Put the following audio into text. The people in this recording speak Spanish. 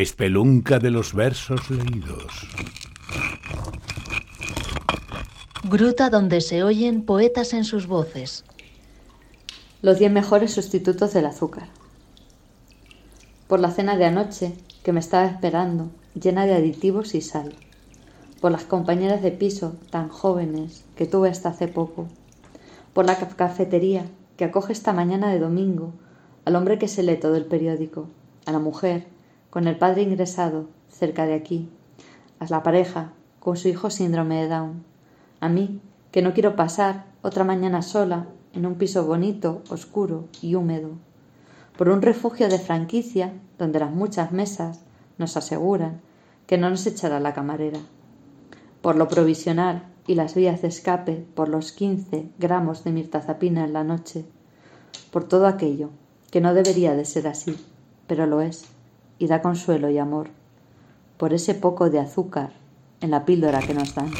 Espelunca de los versos leídos. Gruta donde se oyen poetas en sus voces. Los diez mejores sustitutos del azúcar. Por la cena de anoche, que me estaba esperando, llena de aditivos y sal. Por las compañeras de piso, tan jóvenes, que tuve hasta hace poco. Por la cafetería, que acoge esta mañana de domingo al hombre que se lee todo el periódico, a la mujer, con el padre ingresado, cerca de aquí, a la pareja, con su hijo síndrome de Down, a mí, que no quiero pasar otra mañana sola en un piso bonito, oscuro y húmedo, por un refugio de franquicia donde las muchas mesas nos aseguran que no nos echará la camarera, por lo provisional y las vías de escape por los quince gramos de mirtazapina en la noche, por todo aquello que no debería de ser así, pero lo es, y da consuelo y amor, por ese poco de azúcar en la píldora que nos dan.